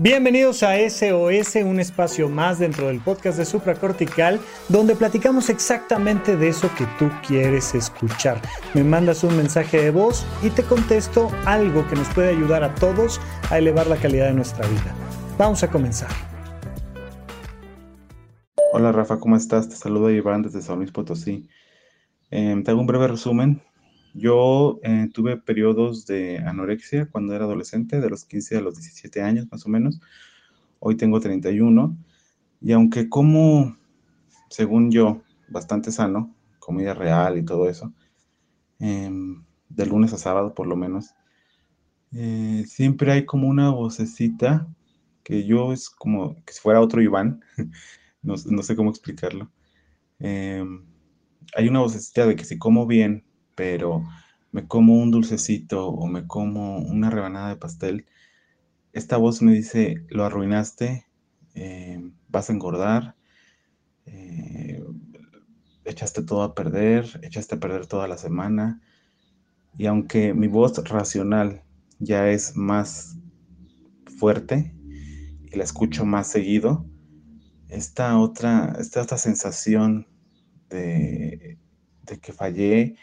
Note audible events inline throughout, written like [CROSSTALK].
Bienvenidos a SOS, un espacio más dentro del podcast de Supracortical, donde platicamos exactamente de eso que tú quieres escuchar. Me mandas un mensaje de voz y te contesto algo que nos puede ayudar a todos a elevar la calidad de nuestra vida. Vamos a comenzar. Hola Rafa, ¿cómo estás? Te saludo Iván desde San Luis Potosí. Em, te hago un breve resumen. Yo eh, tuve periodos de anorexia cuando era adolescente, de los 15 a los 17 años más o menos. Hoy tengo 31 y aunque como, según yo, bastante sano, comida real y todo eso, em, de lunes a sábado por lo menos, eh, siempre hay como una vocecita que yo es como que si fuera otro Iván, [LAUGHS] no, sé cómo explicarlo. Em, hay una vocecita de que si como bien, pero me como un dulcecito o me como una rebanada de pastel, esta voz me dice, lo arruinaste, eh, vas a engordar, eh, echaste todo a perder, echaste a perder toda la semana. Y aunque mi voz racional ya es más fuerte y la escucho más seguido, esta otra, esta otra sensación de, de que fallé,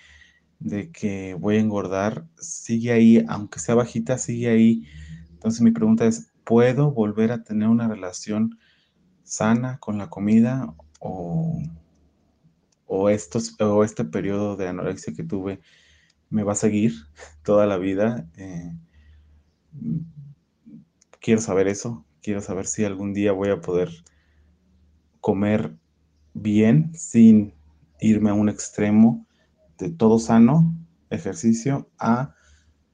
de que voy a engordar sigue ahí, aunque sea bajita, sigue ahí. Entonces mi pregunta es, ¿puedo volver a tener una relación sana con la comida o, o, estos, o este periodo de anorexia que tuve me va a seguir [LAUGHS] toda la vida? Eh, quiero saber eso, quiero saber si algún día voy a poder comer bien sin irme a un extremo de todo sano, ejercicio, a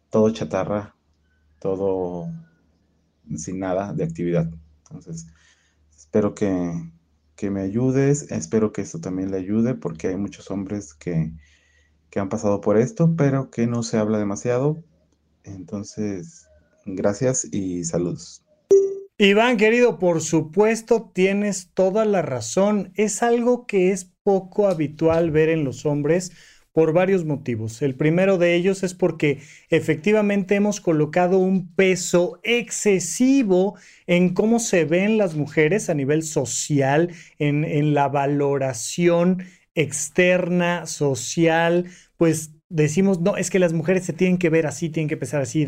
todo chatarra, todo sin nada de actividad. Entonces, espero que, me ayudes, espero que esto también le ayude, porque hay muchos hombres que, que han pasado por esto, pero que no se habla demasiado. Entonces, gracias y saludos. Iván, querido, por supuesto tienes toda la razón. Es algo que es poco habitual ver en los hombres por varios motivos. El primero de ellos es porque efectivamente hemos colocado un peso excesivo en cómo se ven las mujeres a nivel social, en, la valoración externa, social, pues decimos, no, es que las mujeres se tienen que ver así, tienen que pensar así,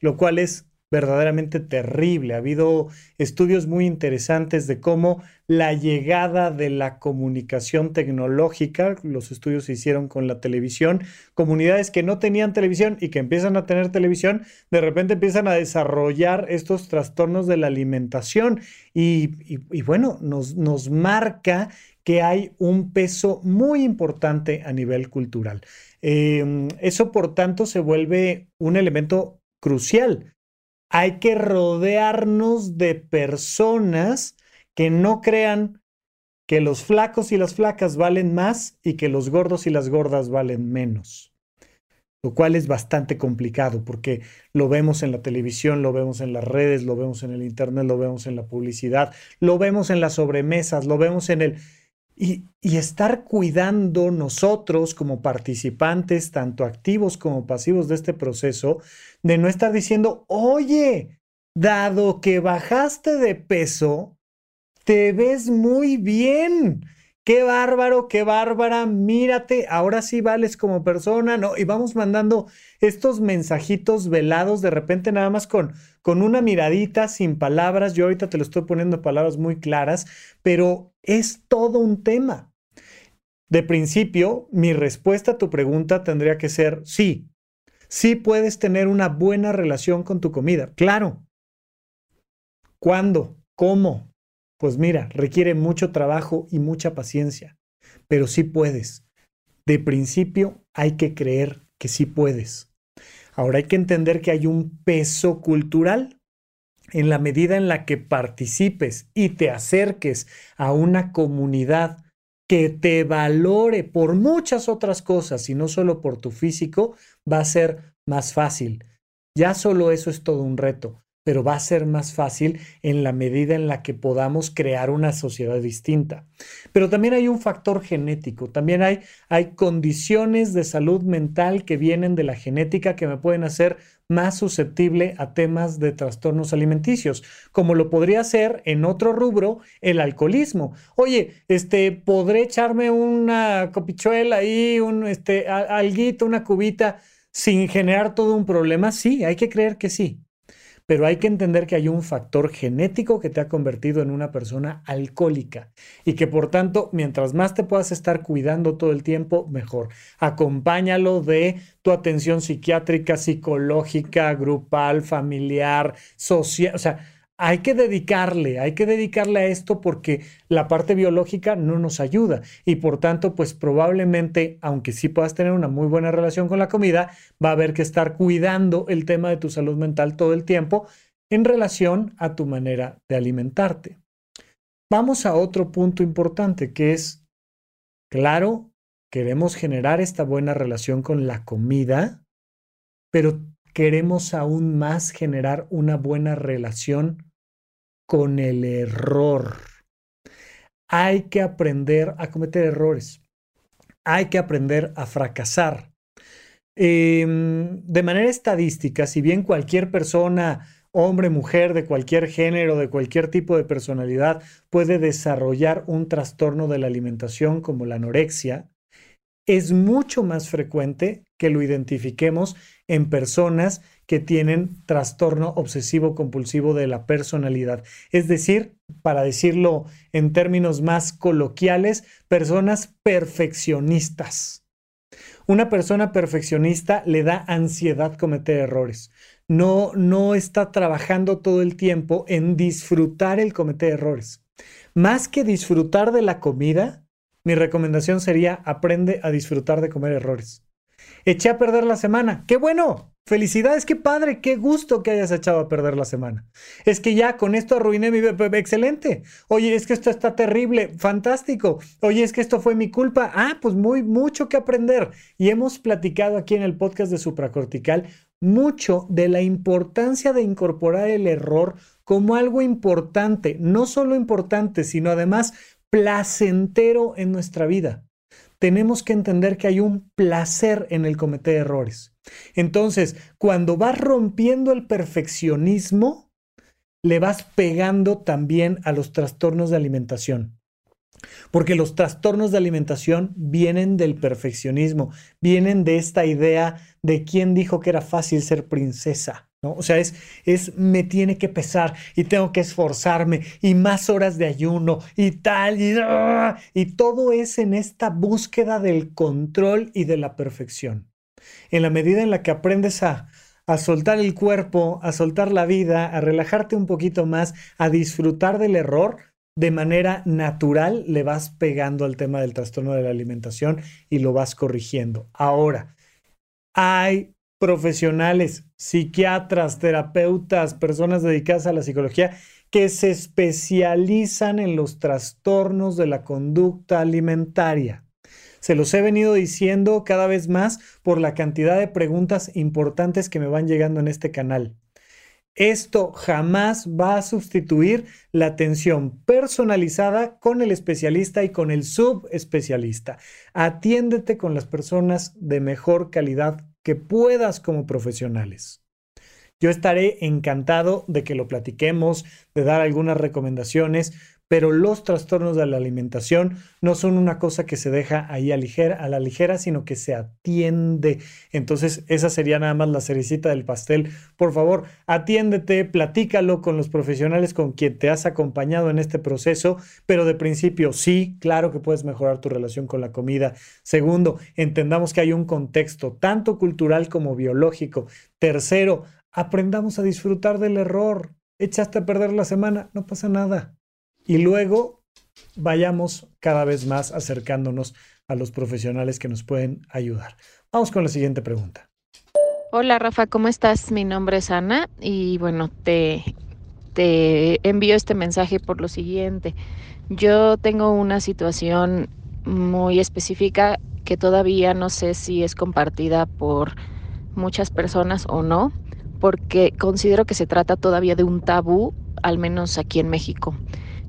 lo cual es verdaderamente terrible. Ha habido estudios muy interesantes de cómo la llegada de la comunicación tecnológica, los estudios se hicieron con la televisión, comunidades que no tenían televisión y que empiezan a tener televisión, de repente empiezan a desarrollar estos trastornos de la alimentación y, bueno, nos, nos marca que hay un peso muy importante a nivel cultural. Em, eso, por tanto, se vuelve un elemento crucial hay que rodearnos de personas que no crean que los flacos y las flacas valen más y que los gordos y las gordas valen menos. Lo cual es bastante complicado porque lo vemos en la televisión, lo vemos en las redes, lo vemos en el internet, lo vemos en la publicidad, lo vemos en las sobremesas, lo vemos en el y, estar cuidando nosotros como participantes, tanto activos como pasivos de este proceso, de no estar diciendo, oye, dado que bajaste de peso, te ves muy bien qué bárbaro, qué bárbara, mírate, ahora sí vales como persona, ¿no? Y vamos mandando estos mensajitos velados de repente nada más con, con una miradita, sin palabras. Yo ahorita te lo estoy poniendo palabras muy claras, pero es todo un tema. De principio, mi respuesta a tu pregunta tendría que ser sí. Sí puedes tener una buena relación con tu comida, claro. ¿Cuándo? ¿Cómo? Pues mira, requiere mucho trabajo y mucha paciencia, pero sí puedes. De principio hay que creer que sí puedes. Ahora hay que entender que hay un peso cultural. En la medida en la que participes y te acerques a una comunidad que te valore por muchas otras cosas y no solo por tu físico, va a ser más fácil. Ya solo eso es todo un reto pero va a ser más fácil en la medida en la que podamos crear una sociedad distinta. Pero también hay un factor genético, también hay, hay condiciones de salud mental que vienen de la genética que me pueden hacer más susceptible a temas de trastornos alimenticios, como lo podría ser en otro rubro el alcoholismo. Oye, este, ¿podré echarme una copichuela ahí, un este, alguito, una cubita sin generar todo un problema? Sí, hay que creer que sí pero hay que entender que hay un factor genético que te ha convertido en una persona alcohólica y que por tanto, mientras más te puedas estar cuidando todo el tiempo, mejor. Acompáñalo de tu atención psiquiátrica, psicológica, grupal, familiar, social, o sea, hay que dedicarle, hay que dedicarle a esto porque la parte biológica no nos ayuda y por tanto, pues probablemente, aunque sí puedas tener una muy buena relación con la comida, va a haber que estar cuidando el tema de tu salud mental todo el tiempo en relación a tu manera de alimentarte. Vamos a otro punto importante que es, claro, queremos generar esta buena relación con la comida, pero queremos aún más generar una buena relación con el error. Hay que aprender a cometer errores. Hay que aprender a fracasar. Em, de manera estadística, si bien cualquier persona, hombre, mujer, de cualquier género, de cualquier tipo de personalidad, puede desarrollar un trastorno de la alimentación como la anorexia, es mucho más frecuente que lo identifiquemos en personas que tienen trastorno obsesivo compulsivo de la personalidad. Es decir, para decirlo en términos más coloquiales, personas perfeccionistas. Una persona perfeccionista le da ansiedad cometer errores. No, no está trabajando todo el tiempo en disfrutar el cometer errores. Más que disfrutar de la comida, mi recomendación sería aprende a disfrutar de comer errores. Eché a perder la semana. ¡Qué bueno! Felicidades, qué padre, qué gusto que hayas echado a perder la semana. Es que ya con esto arruiné mi... Excelente. Oye, es que esto está terrible, fantástico. Oye, es que esto fue mi culpa. Ah, pues muy, mucho que aprender. Y hemos platicado aquí en el podcast de supracortical mucho de la importancia de incorporar el error como algo importante, no solo importante, sino además placentero en nuestra vida tenemos que entender que hay un placer en el cometer errores. Entonces, cuando vas rompiendo el perfeccionismo, le vas pegando también a los trastornos de alimentación. Porque los trastornos de alimentación vienen del perfeccionismo, vienen de esta idea de quién dijo que era fácil ser princesa. ¿No? O sea, es, es, me tiene que pesar y tengo que esforzarme y más horas de ayuno y tal, y, ¡ah! y todo es en esta búsqueda del control y de la perfección. En la medida en la que aprendes a, a soltar el cuerpo, a soltar la vida, a relajarte un poquito más, a disfrutar del error, de manera natural le vas pegando al tema del trastorno de la alimentación y lo vas corrigiendo. Ahora, hay profesionales, psiquiatras, terapeutas, personas dedicadas a la psicología que se especializan en los trastornos de la conducta alimentaria. Se los he venido diciendo cada vez más por la cantidad de preguntas importantes que me van llegando en este canal. Esto jamás va a sustituir la atención personalizada con el especialista y con el subespecialista. Atiéndete con las personas de mejor calidad que puedas como profesionales. Yo estaré encantado de que lo platiquemos, de dar algunas recomendaciones, pero los trastornos de la alimentación no son una cosa que se deja ahí a, la ligera, sino que se atiende. Entonces, esa sería nada más la cerecita del pastel. Por favor, atiéndete, platícalo con los profesionales con quien te has acompañado en este proceso, pero de principio, sí, claro que puedes mejorar tu relación con la comida. Segundo, entendamos que hay un contexto tanto cultural como biológico. Tercero, aprendamos a disfrutar del error. Echaste a perder la semana, no pasa nada y luego vayamos cada vez más acercándonos a los profesionales que nos pueden ayudar. Vamos con la siguiente pregunta. Hola Rafa, ¿cómo estás? Mi nombre es Ana y bueno, te, te envío este mensaje por lo siguiente. Yo tengo una situación muy específica que todavía no sé si es compartida por muchas personas o no, porque considero que se trata todavía de un tabú, al menos aquí en México.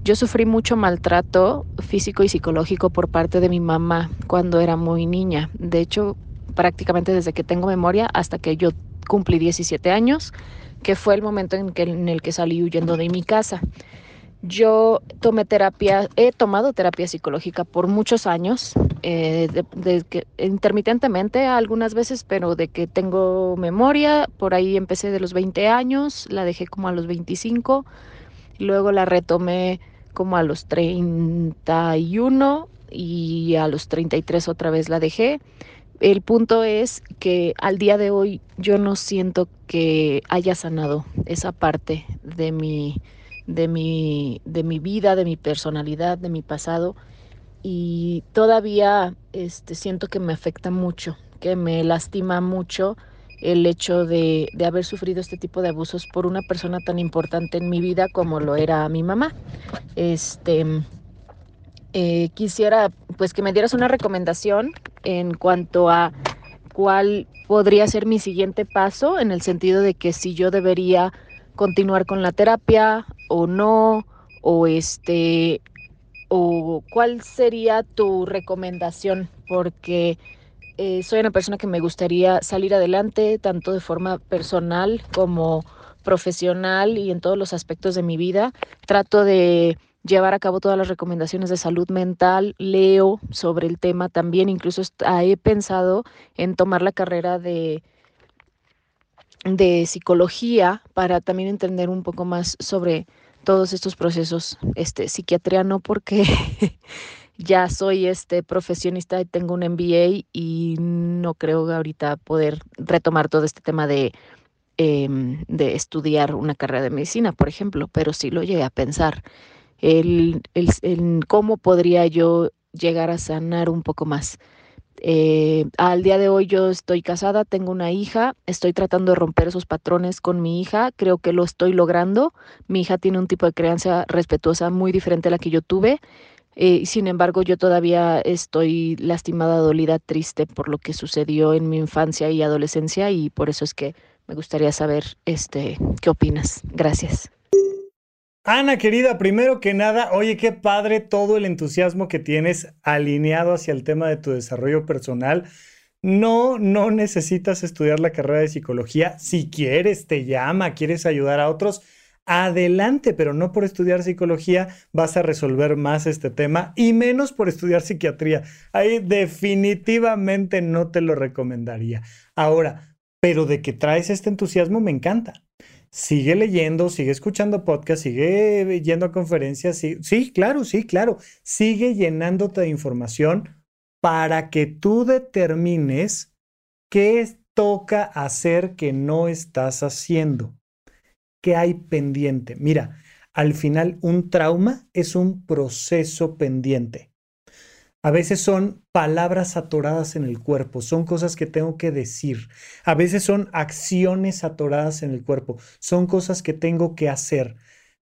Yo sufrí mucho maltrato físico y psicológico por parte de mi mamá cuando era muy niña. De hecho, prácticamente desde que tengo memoria hasta que yo cumplí 17 años, que fue el momento en, que, en el que salí huyendo de mi casa. Yo tomé terapia, he tomado terapia psicológica por muchos años, eh, que, intermitentemente algunas veces, pero de que tengo memoria, por ahí empecé de los 20 años, la dejé como a los 25, luego la retomé como a los 31 y a los 33 otra vez la dejé. El punto es que al día de hoy yo no siento que haya sanado esa parte de mi de mi, de mi vida, de mi personalidad, de mi pasado y todavía este, siento que me afecta mucho, que me lastima mucho el hecho de, haber sufrido este tipo de abusos por una persona tan importante en mi vida como lo era mi mamá. Este, eh, quisiera pues que me dieras una recomendación en cuanto a cuál podría ser mi siguiente paso, en el sentido de que si yo debería continuar con la terapia o no, o este, o cuál sería tu recomendación, porque eh, soy una persona que me gustaría salir adelante, tanto de forma personal como profesional y en todos los aspectos de mi vida. Trato de llevar a cabo todas las recomendaciones de salud mental, leo sobre el tema también, incluso he pensado en tomar la carrera de de psicología para también entender un poco más sobre todos estos procesos. Este, psiquiatría no porque [LAUGHS] ya soy este profesionista y tengo un MBA y no creo ahorita poder retomar todo este tema de, em, de estudiar una carrera de medicina, por ejemplo, pero sí lo llegué a pensar. El, el cómo podría yo llegar a sanar un poco más eh, al día de hoy yo estoy casada, tengo una hija, estoy tratando de romper esos patrones con mi hija, creo que lo estoy logrando. Mi hija tiene un tipo de crianza respetuosa muy diferente a la que yo tuve. Eh, sin embargo, yo todavía estoy lastimada, dolida, triste por lo que sucedió en mi infancia y adolescencia y por eso es que me gustaría saber este, qué opinas. Gracias. Ana, querida, primero que nada, oye, qué padre todo el entusiasmo que tienes alineado hacia el tema de tu desarrollo personal. No, no necesitas estudiar la carrera de psicología. Si quieres, te llama, quieres ayudar a otros, adelante, pero no por estudiar psicología vas a resolver más este tema y menos por estudiar psiquiatría. Ahí definitivamente no te lo recomendaría. Ahora, pero de que traes este entusiasmo me encanta sigue leyendo, sigue escuchando podcast, sigue yendo a conferencias. Sí, sí, claro, sí, claro. Sigue llenándote de información para que tú determines qué toca hacer que no estás haciendo. ¿Qué hay pendiente? Mira, al final un trauma es un proceso pendiente. A veces son palabras atoradas en el cuerpo, son cosas que tengo que decir. A veces son acciones atoradas en el cuerpo, son cosas que tengo que hacer.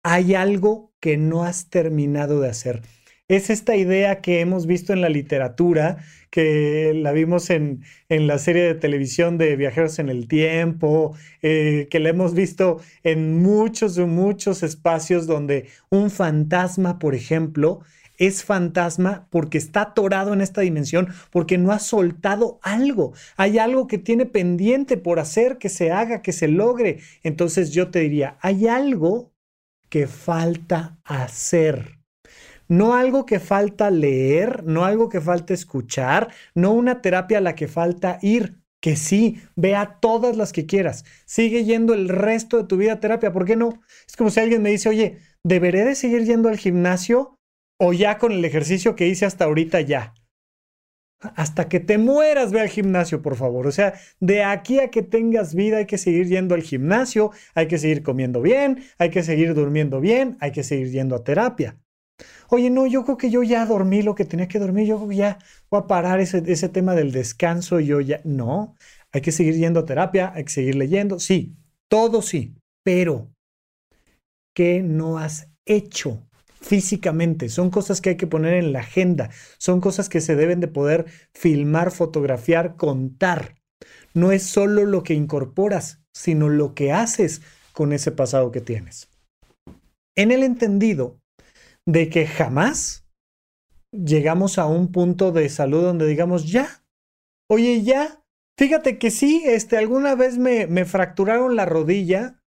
Hay algo que no has terminado de hacer. Es esta idea que hemos visto en la literatura, que la vimos en, en la serie de televisión de Viajeros en el Tiempo, eh, que la hemos visto en muchos, muchos espacios donde un fantasma, por ejemplo, es fantasma porque está atorado en esta dimensión, porque no ha soltado algo. Hay algo que tiene pendiente por hacer, que se haga, que se logre. Entonces yo te diría, hay algo que falta hacer. No algo que falta leer, no algo que falta escuchar, no una terapia a la que falta ir. Que sí, vea todas las que quieras. Sigue yendo el resto de tu vida a terapia. ¿Por qué no? Es como si alguien me dice, oye, ¿deberé de seguir yendo al gimnasio? o ya con el ejercicio que hice hasta ahorita ya. Hasta que te mueras, ve al gimnasio, por favor. O sea, de aquí a que tengas vida hay que seguir yendo al gimnasio, hay que seguir comiendo bien, hay que seguir durmiendo bien, hay que seguir yendo a terapia. Oye, no, yo creo que yo ya dormí lo que tenía que dormir, yo creo que ya voy a parar ese, ese tema del descanso, yo ya... No, hay que seguir yendo a terapia, hay que seguir leyendo, sí, todo sí, pero ¿qué no has hecho? físicamente, son cosas que hay que poner en la agenda, son cosas que se deben de poder filmar, fotografiar, contar. no es solo lo que incorporas, sino lo que haces con ese pasado que tienes. En el entendido de que jamás llegamos a un punto de salud donde digamos, ya, oye, ya, fíjate que sí, este, alguna vez me, me fracturaron la rodilla,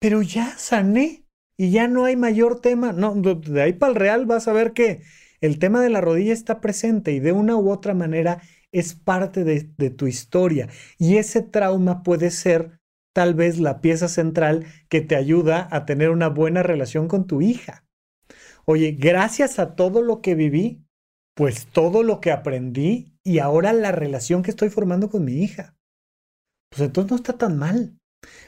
pero ya sané y ya no hay mayor tema. No, de ahí para el real vas a ver que el tema de la rodilla está presente y de una u otra manera es parte de, de tu historia. Y ese trauma puede ser tal vez la pieza central que te ayuda a tener una buena relación con tu hija. Oye, gracias a todo lo que viví, pues todo lo que aprendí y ahora la relación que estoy formando con mi hija. Pues entonces no está tan mal.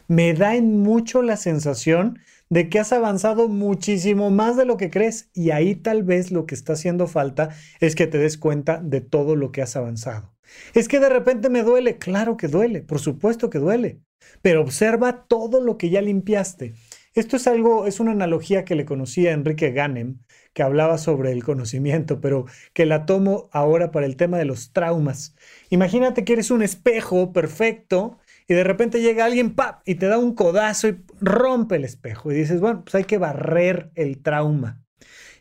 Me da en mucho la sensación de que has avanzado muchísimo más de lo que crees y ahí tal vez lo que está haciendo falta es que te des cuenta de todo lo que has avanzado. Es que de repente me duele, claro que duele, por supuesto que duele, pero observa todo lo que ya limpiaste. Esto es algo, es una analogía que le conocía Enrique Ganem, que hablaba sobre el conocimiento, pero que la tomo ahora para el tema de los traumas. Imagínate que eres un espejo perfecto y de repente llega alguien ¡pap! y te da un codazo y rompe el espejo y dices, bueno, pues hay que barrer el trauma.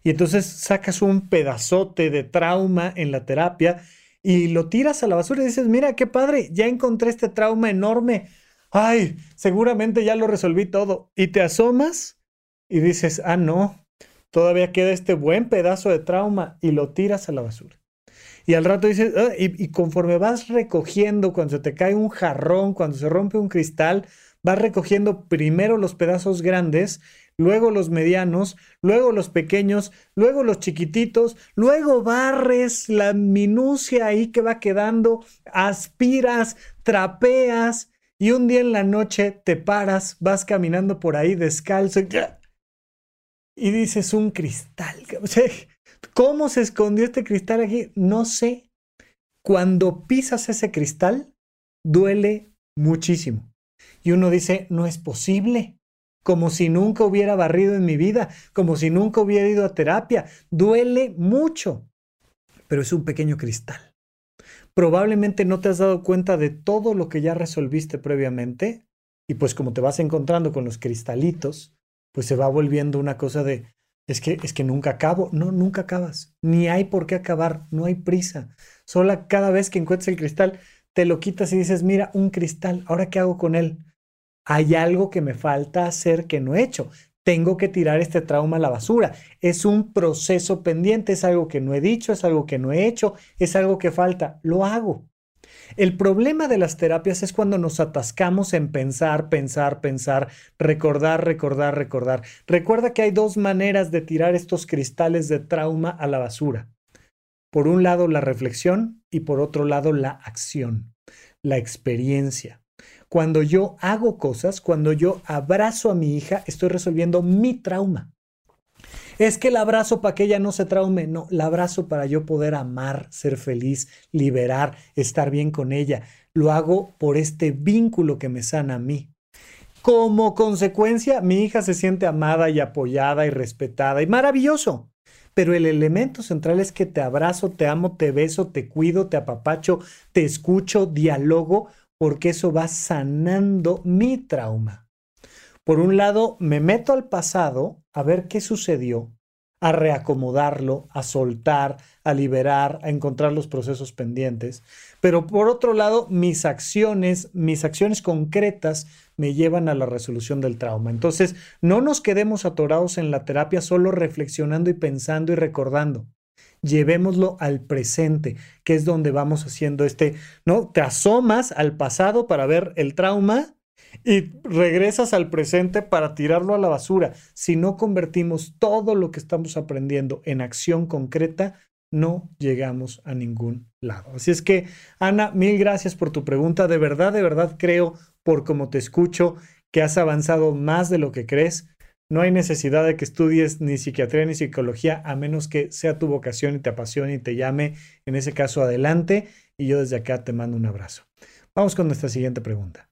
Y entonces sacas un pedazote de trauma en la terapia y lo tiras a la basura y dices, mira, qué padre, ya encontré este trauma enorme. Ay, seguramente ya lo resolví todo. Y te asomas y dices, ah, no, todavía queda este buen pedazo de trauma y lo tiras a la basura. Y al rato dices, ah", y, conforme vas recogiendo, cuando se te cae un jarrón, cuando se rompe un cristal, vas recogiendo primero los pedazos grandes, luego los medianos, luego los pequeños, luego los chiquititos, luego barres la minucia ahí que va quedando, aspiras, trapeas y un día en la noche te paras, vas caminando por ahí descalzo y dices un cristal. [LAUGHS] ¿Cómo se escondió este cristal aquí? No sé. Cuando pisas ese cristal, duele muchísimo. Y uno dice, no es posible. Como si nunca hubiera barrido en mi vida, como si nunca hubiera ido a terapia. Duele mucho. Pero es un pequeño cristal. Probablemente no te has dado cuenta de todo lo que ya resolviste previamente. Y pues como te vas encontrando con los cristalitos, pues se va volviendo una cosa de, es que, es que nunca acabo. No, nunca acabas. Ni hay por qué acabar. No hay prisa. Solo cada vez que encuentres el cristal, te lo quitas y dices, mira, un cristal. ¿Ahora qué hago con él? Hay algo que me falta hacer que no he hecho. Tengo que tirar este trauma a la basura. Es un proceso pendiente. Es algo que no he dicho. Es algo que no he hecho. Es algo que falta. Lo hago. El problema de las terapias es cuando nos atascamos en pensar, pensar, pensar, recordar, recordar, recordar. Recuerda que hay dos maneras de tirar estos cristales de trauma a la basura. Por un lado la reflexión y por otro lado la acción, la experiencia. Cuando yo hago cosas, cuando yo abrazo a mi hija, estoy resolviendo mi trauma. Es que el abrazo para que ella no se traume, no, el abrazo para yo poder amar, ser feliz, liberar, estar bien con ella. Lo hago por este vínculo que me sana a mí. Como consecuencia, mi hija se siente amada y apoyada y respetada y maravilloso. Pero el elemento central es que te abrazo, te amo, te beso, te cuido, te apapacho, te escucho, dialogo, porque eso va sanando mi trauma. Por un lado, me meto al pasado a ver qué sucedió, a reacomodarlo, a soltar, a liberar, a encontrar los procesos pendientes. Pero por otro lado, mis acciones, mis acciones concretas me llevan a la resolución del trauma. Entonces, no nos quedemos atorados en la terapia solo reflexionando y pensando y recordando. Llevémoslo al presente, que es donde vamos haciendo este, ¿no? Te asomas al pasado para ver el trauma y regresas al presente para tirarlo a la basura. Si no convertimos todo lo que estamos aprendiendo en acción concreta, no llegamos a ningún lado. Así es que, Ana, mil gracias por tu pregunta. De verdad, de verdad creo, por como te escucho, que has avanzado más de lo que crees. No hay necesidad de que estudies ni psiquiatría ni psicología, a menos que sea tu vocación y te apasione y te llame. En ese caso, adelante. Y yo desde acá te mando un abrazo. Vamos con nuestra siguiente pregunta.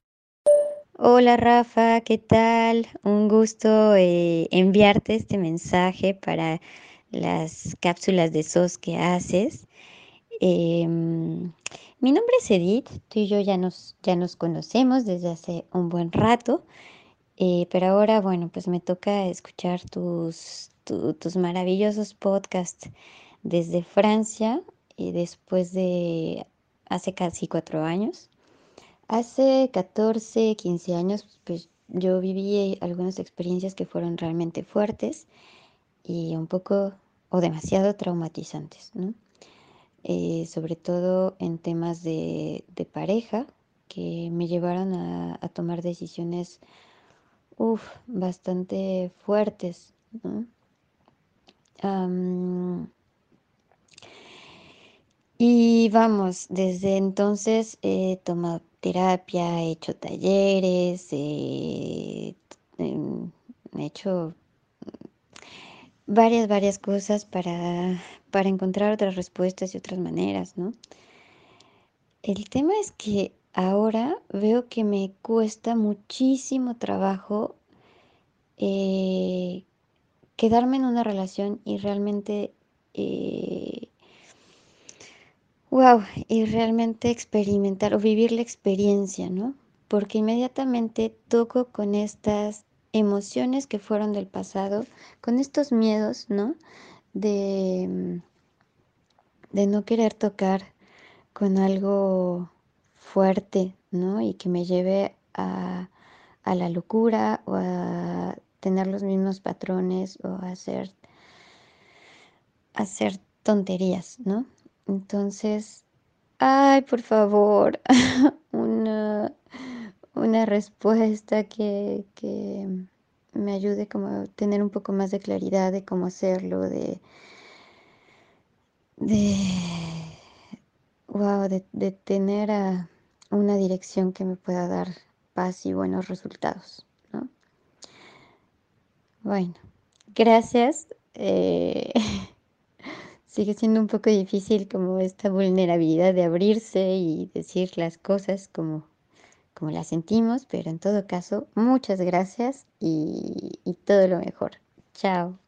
Hola Rafa, ¿qué tal? Un gusto eh, enviarte este mensaje para las cápsulas de SOS que haces. Em, mi nombre es Edith, tú y yo ya nos, ya nos conocemos desde hace un buen rato, eh, pero ahora, bueno, pues me toca escuchar tus, tus maravillosos podcasts desde Francia y después de hace casi cuatro años. Hace 14, 15 años, pues yo viví algunas experiencias que fueron realmente fuertes y un poco o demasiado traumatizantes, ¿no? Eh, sobre todo en temas de, pareja que me llevaron a, tomar decisiones bastante fuertes. y vamos, desde entonces he tomado terapia, he hecho talleres, he hecho varias, varias cosas para, para encontrar otras respuestas y otras maneras, ¿no? El tema es que ahora veo que me cuesta muchísimo trabajo eh, quedarme en una relación y realmente, wow, eh, y realmente experimentar o vivir la experiencia, ¿no? Porque inmediatamente toco con estas emociones que fueron del pasado, con estos miedos, ¿no? De, mm, de no querer tocar con algo fuerte, ¿no? Y que me lleve a, a la locura o a tener los mismos patrones o a hacer, hacer tonterías, ¿no? Entonces, ay, por favor, [LAUGHS] una, una respuesta que, me ayude como a tener un poco más de claridad de cómo hacerlo, de, de, wow, de, tener una dirección que me pueda dar paz y buenos resultados. ¿no? Bueno, gracias. Eh, [LAUGHS] sigue siendo un poco difícil como esta vulnerabilidad de abrirse y decir las cosas como como la sentimos, pero en todo caso, muchas gracias y, todo lo mejor. Chao.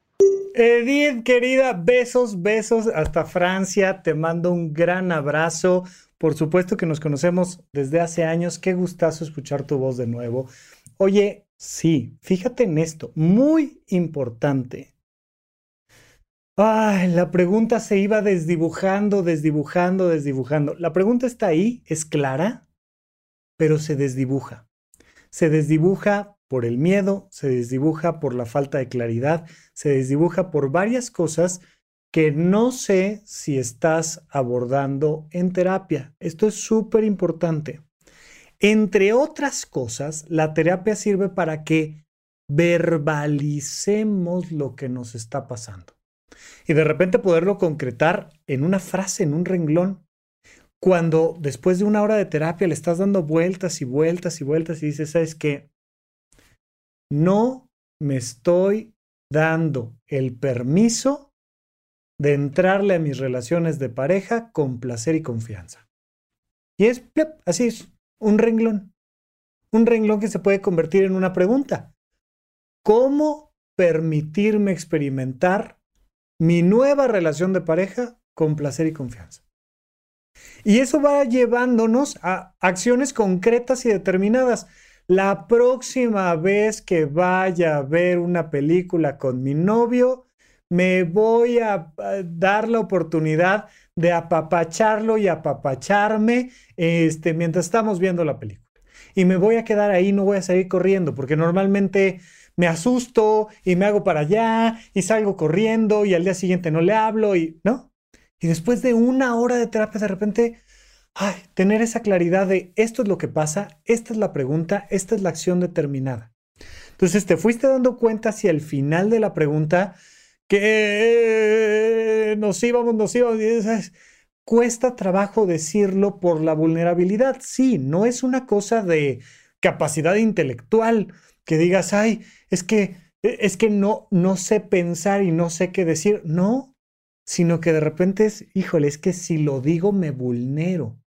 Edith, querida, besos, besos hasta Francia. Te mando un gran abrazo. Por supuesto que nos conocemos desde hace años. Qué gustazo escuchar tu voz de nuevo. Oye, sí, fíjate en esto, muy importante. Ay, la pregunta se iba desdibujando, desdibujando, desdibujando. La pregunta está ahí, es clara pero se desdibuja. Se desdibuja por el miedo, se desdibuja por la falta de claridad, se desdibuja por varias cosas que no sé si estás abordando en terapia. Esto es súper importante. Entre otras cosas, la terapia sirve para que verbalicemos lo que nos está pasando y de repente poderlo concretar en una frase, en un renglón cuando después de una hora de terapia le estás dando vueltas y vueltas y vueltas y dices, ¿sabes qué? No me estoy dando el permiso de entrarle a mis relaciones de pareja con placer y confianza. Y es, así es, un renglón. Un renglón que se puede convertir en una pregunta. ¿Cómo permitirme experimentar mi nueva relación de pareja con placer y confianza? Y eso va llevándonos a acciones concretas y determinadas. La próxima vez que vaya a ver una película con mi novio, me voy a dar la oportunidad de apapacharlo y apapacharme este, mientras estamos viendo la película. Y me voy a quedar ahí, no voy a salir corriendo, porque normalmente me asusto y me hago para allá y salgo corriendo y al día siguiente no le hablo y, ¿no? Y después de una hora de terapia, de repente, ay, tener esa claridad de esto es lo que pasa, esta es la pregunta, esta es la acción determinada. Entonces te fuiste dando cuenta hacia el final de la pregunta que nos íbamos, nos íbamos, ¿sabes? cuesta trabajo decirlo por la vulnerabilidad. Sí, no es una cosa de capacidad intelectual que digas, ay, es que es que no no sé pensar y no sé qué decir. No, sino que de repente es, híjole, es que si lo digo me vulnero.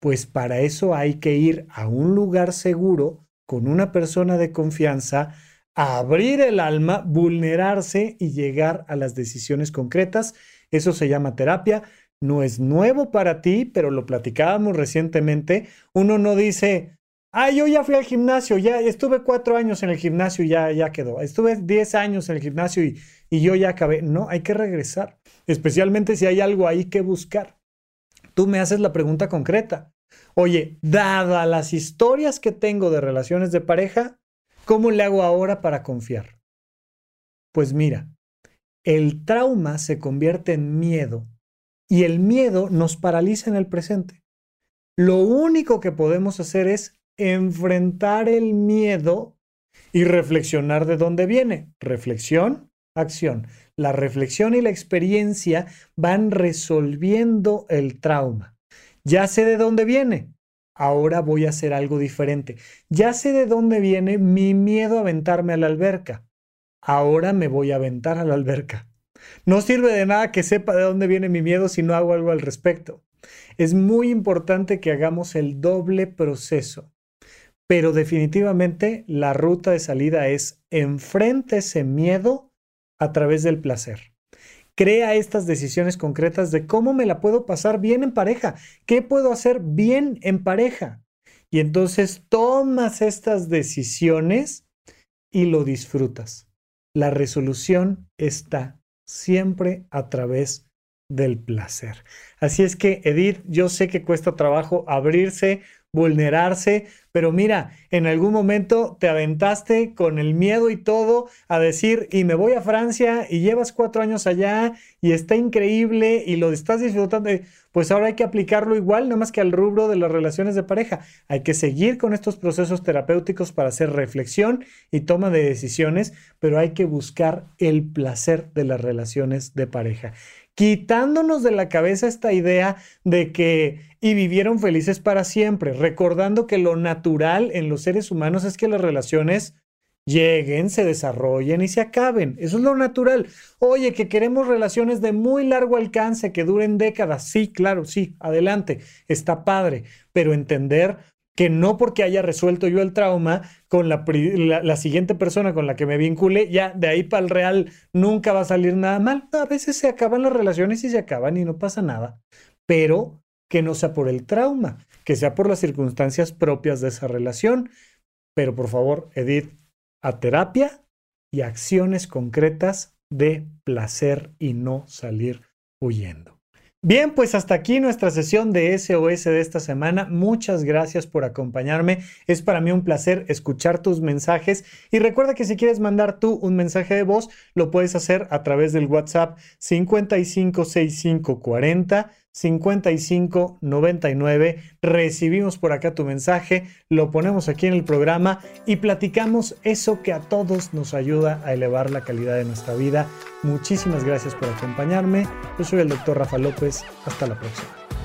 Pues para eso hay que ir a un lugar seguro con una persona de confianza, abrir el alma, vulnerarse y llegar a las decisiones concretas. Eso se llama terapia. no es nuevo para ti, pero lo platicábamos recientemente, uno no dice, ah, yo ya fui al gimnasio, ya estuve cuatro años en el gimnasio y ya, ya quedó, estuve diez años en el gimnasio y, y yo ya acabé. No, hay que regresar, especialmente si hay algo ahí que buscar. Tú me haces la pregunta concreta. Oye, dada las historias que tengo de relaciones de pareja, ¿cómo le hago ahora para confiar? Pues mira, el trauma se convierte en miedo y el miedo nos paraliza en el presente. Lo único que podemos hacer es enfrentar el miedo y reflexionar de dónde viene. Reflexión, acción. La reflexión y la experiencia van resolviendo el trauma. Ya sé de dónde viene. Ahora voy a hacer algo diferente. Ya sé de dónde viene mi miedo a aventarme a la alberca. Ahora me voy a aventar a la alberca. No sirve de nada que sepa de dónde viene mi miedo si no hago algo al respecto. Es muy importante que hagamos el doble proceso, pero definitivamente la ruta de salida es enfrente ese miedo a través del placer. Crea estas decisiones concretas de cómo me la puedo pasar bien en pareja, qué puedo hacer bien en pareja. Y entonces tomas estas decisiones y lo disfrutas. La resolución está siempre a través del placer. Así es que, Edith, yo sé que cuesta trabajo abrirse, vulnerarse, pero mira, en algún momento te aventaste con el miedo y todo a decir, y me voy a Francia y llevas cuatro años allá y está increíble y lo estás disfrutando, pues ahora hay que aplicarlo igual, no más que al rubro de las relaciones de pareja. Hay que seguir con estos procesos terapéuticos para hacer reflexión y toma de decisiones, pero hay que buscar el placer de las relaciones de pareja quitándonos de la cabeza esta idea de que y vivieron felices para siempre, recordando que lo natural en los seres humanos es que las relaciones lleguen, se desarrollen y se acaben. Eso es lo natural. Oye, que queremos relaciones de muy largo alcance, que duren décadas. Sí, claro, sí, adelante, está padre, pero entender que no porque haya resuelto yo el trauma con la, siguiente persona con la que me vincule, ya de ahí para el real nunca va a salir nada mal. A veces se acaban las relaciones y se acaban y no pasa nada, pero que no sea por el trauma, que sea por las circunstancias propias de esa relación. Pero por favor, Edith, a terapia y acciones concretas de placer y no salir huyendo. Bien, pues hasta aquí nuestra sesión de SOS de esta semana. Muchas gracias por acompañarme. Es para mí un placer escuchar tus mensajes y recuerda que si quieres mandar tú un mensaje de voz, lo puedes hacer a través del WhatsApp 556540 5599. Recibimos por acá tu mensaje, lo ponemos aquí en el programa y platicamos eso que a todos nos ayuda a elevar la calidad de nuestra vida. Muchísimas gracias por acompañarme. Yo soy el doctor Rafa López. Hasta la próxima.